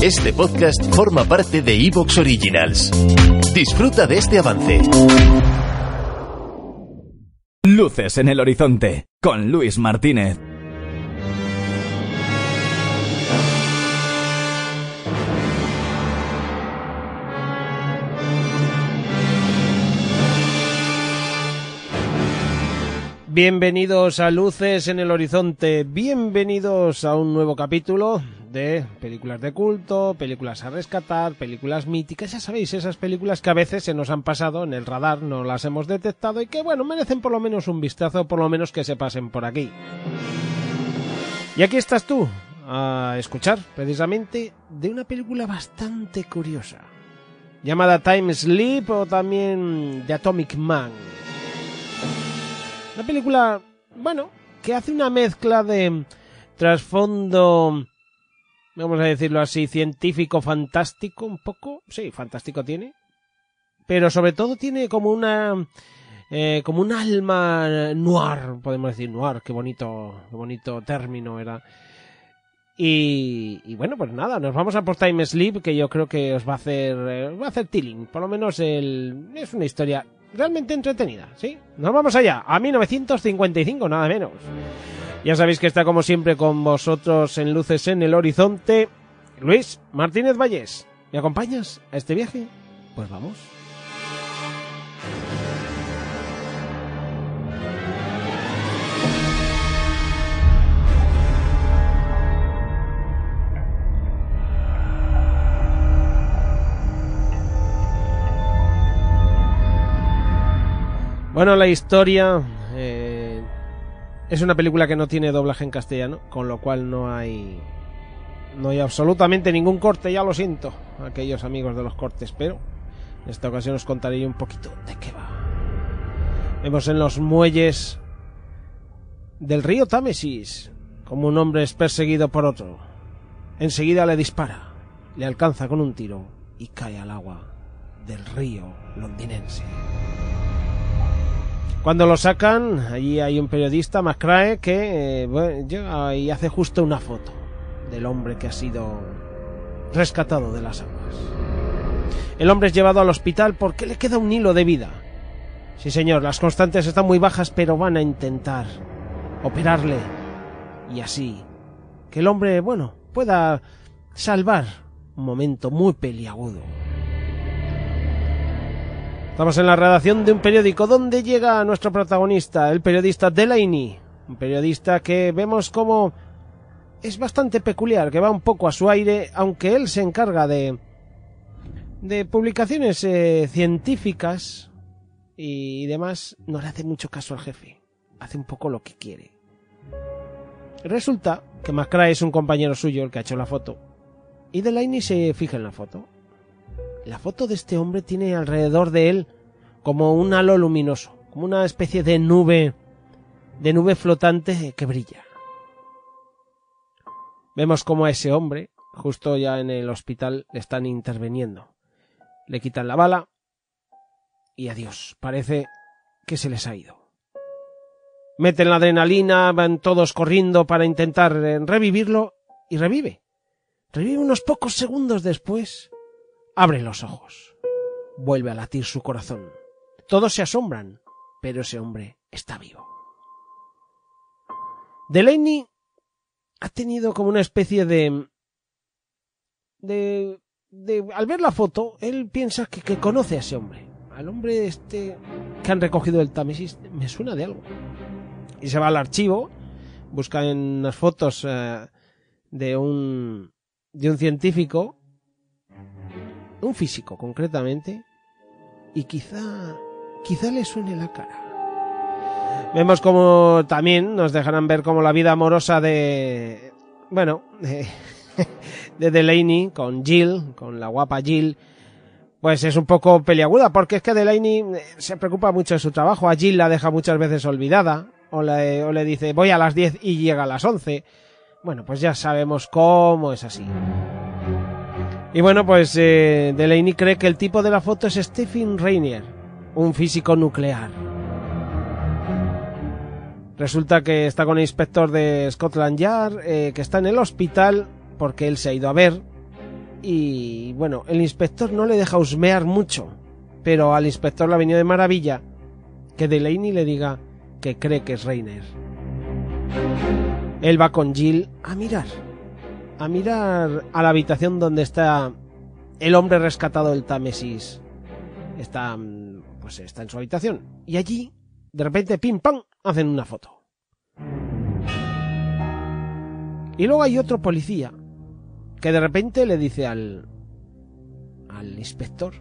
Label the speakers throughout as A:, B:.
A: Este podcast forma parte de Evox Originals. Disfruta de este avance.
B: Luces en el horizonte con Luis Martínez.
C: Bienvenidos a Luces en el Horizonte, bienvenidos a un nuevo capítulo de películas de culto, películas a rescatar, películas míticas, ya sabéis, esas películas que a veces se nos han pasado en el radar, no las hemos detectado y que bueno, merecen por lo menos un vistazo, por lo menos que se pasen por aquí. Y aquí estás tú, a escuchar precisamente de una película bastante curiosa, llamada Time Sleep o también The Atomic Man. Una película, bueno, que hace una mezcla de trasfondo, vamos a decirlo así, científico fantástico, un poco, sí, fantástico tiene, pero sobre todo tiene como una, eh, como un alma noir, podemos decir noir, qué bonito, qué bonito término era. Y, bueno, pues nada, nos vamos a por Time Sleep, que yo creo que os va a hacer, eh, va a hacer tilling. Por lo menos el, es una historia realmente entretenida, ¿sí? Nos vamos allá, a 1955, nada menos. Ya sabéis que está como siempre con vosotros en Luces en el Horizonte. Luis Martínez Valles, ¿me acompañas a este viaje? Pues vamos. Bueno, la historia eh, es una película que no tiene doblaje en castellano, con lo cual no hay no hay absolutamente ningún corte, ya lo siento, aquellos amigos de los cortes, pero en esta ocasión os contaré un poquito de qué va. Vemos en los muelles del río Támesis como un hombre es perseguido por otro. Enseguida le dispara, le alcanza con un tiro y cae al agua del río londinense. Cuando lo sacan, allí hay un periodista, McCrae, que eh, y hace justo una foto del hombre que ha sido rescatado de las aguas. El hombre es llevado al hospital porque le queda un hilo de vida. Sí, señor, las constantes están muy bajas, pero van a intentar operarle y así que el hombre, bueno, pueda salvar un momento muy peliagudo. Estamos en la redacción de un periódico donde llega nuestro protagonista, el periodista Delaney, un periodista que vemos como es bastante peculiar, que va un poco a su aire, aunque él se encarga de de publicaciones eh, científicas y demás, no le hace mucho caso al jefe, hace un poco lo que quiere. Resulta que McCrae es un compañero suyo el que ha hecho la foto. Y Delaney se fija en la foto la foto de este hombre tiene alrededor de él como un halo luminoso, como una especie de nube, de nube flotante que brilla. Vemos como a ese hombre, justo ya en el hospital, le están interviniendo. Le quitan la bala y adiós, parece que se les ha ido. Meten la adrenalina, van todos corriendo para intentar revivirlo y revive. Revive unos pocos segundos después Abre los ojos. Vuelve a latir su corazón. Todos se asombran, pero ese hombre está vivo. Delaney ha tenido como una especie de... de... de... al ver la foto, él piensa que, que conoce a ese hombre. Al hombre este que han recogido del Támesis me suena de algo. Y se va al archivo, busca en las fotos eh, de un de un científico un físico concretamente, y quizá, quizá le suene la cara. Vemos como también nos dejarán ver como la vida amorosa de, bueno, de, de Delaney con Jill, con la guapa Jill, pues es un poco peliaguda, porque es que Delaney se preocupa mucho de su trabajo, a Jill la deja muchas veces olvidada, o le, o le dice voy a las 10 y llega a las 11. Bueno, pues ya sabemos cómo es así. Y bueno, pues eh, Delaney cree que el tipo de la foto es Stephen Rainier, un físico nuclear. Resulta que está con el inspector de Scotland Yard, eh, que está en el hospital porque él se ha ido a ver y bueno, el inspector no le deja husmear mucho, pero al inspector le ha venido de maravilla que Delaney le diga que cree que es Reiner. Él va con Jill a mirar, a mirar a la habitación donde está el hombre rescatado del Támesis. Está, pues está en su habitación. Y allí, de repente, pim pam, hacen una foto. Y luego hay otro policía que de repente le dice al, al inspector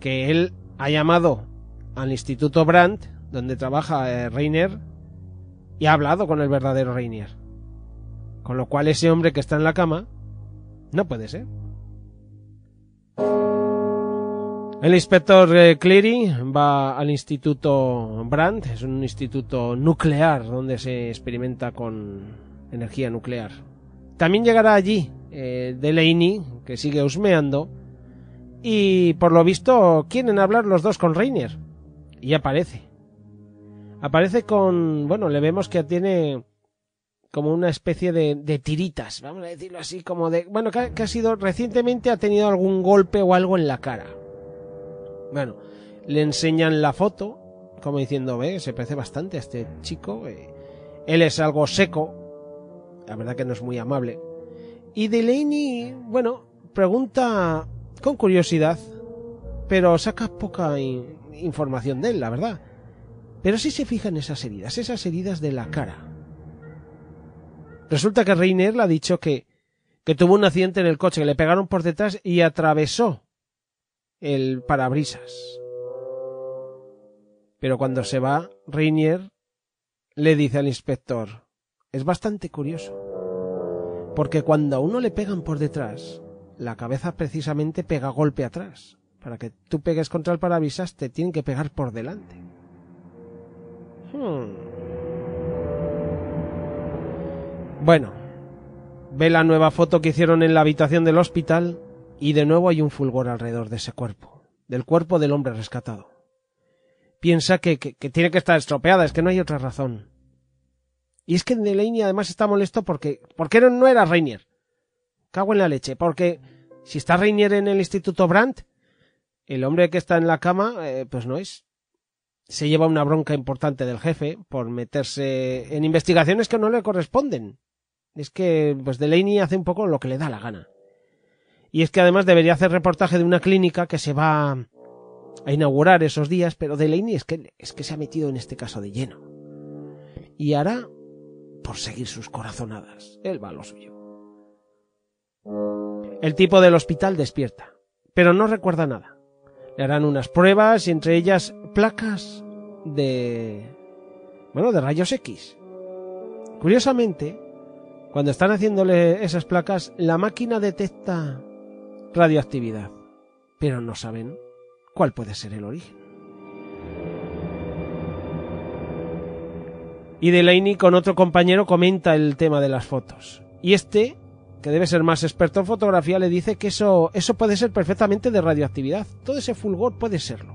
C: que él ha llamado al Instituto Brandt, donde trabaja eh, Reiner, y ha hablado con el verdadero Reiner. Con lo cual ese hombre que está en la cama no puede ser. El inspector eh, Cleary va al Instituto Brandt, es un instituto nuclear donde se experimenta con energía nuclear. También llegará allí eh, Delaney, que sigue husmeando, y por lo visto quieren hablar los dos con Reiner. Y aparece. Aparece con, bueno, le vemos que tiene como una especie de, de tiritas, vamos a decirlo así, como de, bueno, que, ha sido recientemente ha tenido algún golpe o algo en la cara. Bueno, le enseñan la foto, como diciendo, ve, se parece bastante a este chico. Eh, él es algo seco, la verdad que no es muy amable. Y Delaney, bueno, pregunta con curiosidad, pero saca poca información de él, la verdad. Pero sí se fija en esas heridas, esas heridas de la cara. Resulta que Reiner le ha dicho que, que tuvo un accidente en el coche, que le pegaron por detrás y atravesó el parabrisas. Pero cuando se va, Reiner le dice al inspector, es bastante curioso. Porque cuando a uno le pegan por detrás, la cabeza precisamente pega golpe atrás. Para que tú pegues contra el parabrisas te tienen que pegar por delante. Hmm. Bueno, ve la nueva foto que hicieron en la habitación del hospital y de nuevo hay un fulgor alrededor de ese cuerpo, del cuerpo del hombre rescatado. Piensa que, que tiene que estar estropeada, es que no hay otra razón. Y es que Delaney además está molesto porque, porque no, no era Rainier. Cago en la leche, porque si está Rainier en el Instituto Brandt, el hombre que está en la cama, eh, pues no es. Se lleva una bronca importante del jefe por meterse en investigaciones que no le corresponden. Es que, pues Delaney hace un poco lo que le da la gana. Y es que además debería hacer reportaje de una clínica que se va a inaugurar esos días, pero Delaney es que, es que se ha metido en este caso de lleno. Y hará por seguir sus corazonadas. Él va a lo suyo. El tipo del hospital despierta, pero no recuerda nada. Le harán unas pruebas y entre ellas placas de... bueno, de rayos X. Curiosamente, cuando están haciéndole esas placas, la máquina detecta radioactividad, pero no saben cuál puede ser el origen. Y Delaney con otro compañero comenta el tema de las fotos. Y este, que debe ser más experto en fotografía, le dice que eso, eso puede ser perfectamente de radioactividad. Todo ese fulgor puede serlo.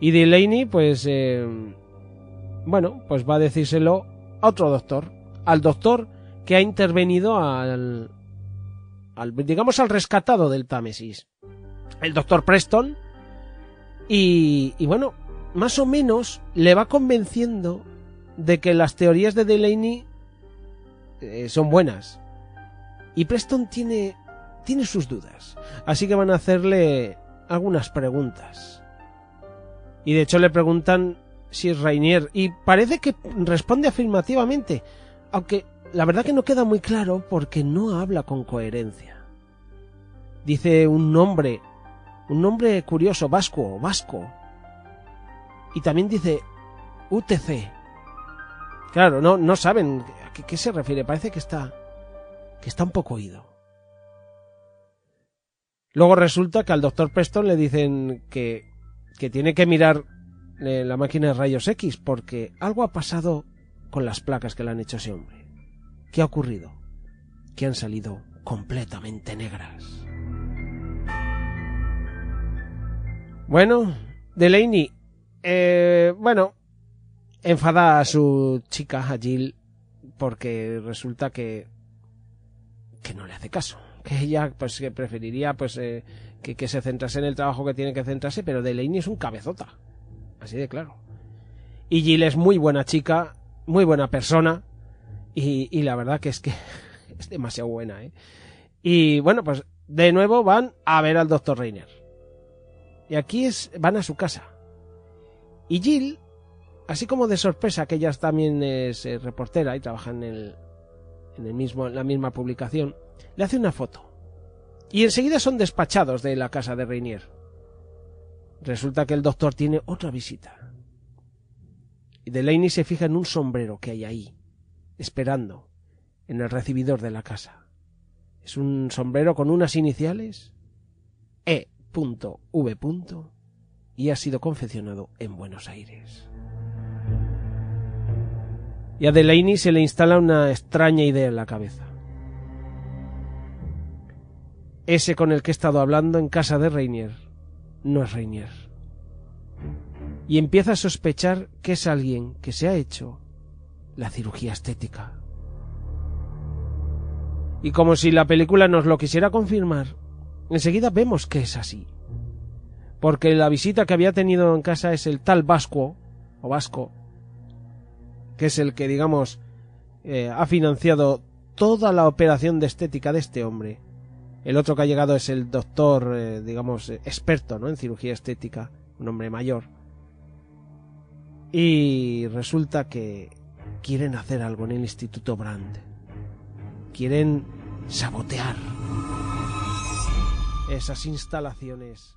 C: Y Delaney, pues, eh, bueno, pues va a decírselo a otro doctor. Al doctor que ha intervenido al, al digamos, al rescatado del Támesis. El doctor Preston. Y, y bueno, más o menos le va convenciendo de que las teorías de Delaney eh, son buenas. Y Preston tiene, tiene sus dudas. Así que van a hacerle algunas preguntas. Y de hecho le preguntan si es Rainier. Y parece que responde afirmativamente. Aunque la verdad que no queda muy claro porque no habla con coherencia. Dice un nombre, un nombre curioso, vasco, vasco. Y también dice UTC, Claro, no, no saben a qué, se refiere. Parece que está, que está un poco oído. Luego resulta que al doctor Preston le dicen que, que tiene que mirar eh, la máquina de rayos X porque algo ha pasado con las placas que le han hecho a ese hombre. ¿Qué ha ocurrido? Que han salido completamente negras. Bueno, Delaney, eh, bueno, enfada a su chica, a Jill, porque resulta que que no le hace caso. Que ella pues que preferiría pues eh, que, que se centrase en el trabajo que tiene que centrarse, pero Delaney es un cabezota. Así de claro. Y Jill es muy buena chica, muy buena persona. Y, y la verdad que es que es demasiado buena, ¿eh? Y bueno, pues de nuevo van a ver al doctor Reiner. Y aquí es, van a su casa. Y Jill, así como de sorpresa, que ella también es eh, reportera y trabaja en, el, en, el mismo, en la misma publicación, le hace una foto. Y enseguida son despachados de la casa de Reinier. Resulta que el doctor tiene otra visita. Y Delaney se fija en un sombrero que hay ahí, esperando, en el recibidor de la casa. Es un sombrero con unas iniciales E.V. y ha sido confeccionado en Buenos Aires. Y a Delaney se le instala una extraña idea en la cabeza. Ese con el que he estado hablando en casa de Reinier no es Reinier. Y empieza a sospechar que es alguien que se ha hecho la cirugía estética. Y como si la película nos lo quisiera confirmar, enseguida vemos que es así. Porque la visita que había tenido en casa es el tal Vasco, o Vasco, que es el que, digamos, eh, ha financiado toda la operación de estética de este hombre. El otro que ha llegado es el doctor, eh, digamos, experto ¿no? en cirugía estética, un hombre mayor. Y resulta que quieren hacer algo en el Instituto Brand. Quieren sabotear esas instalaciones.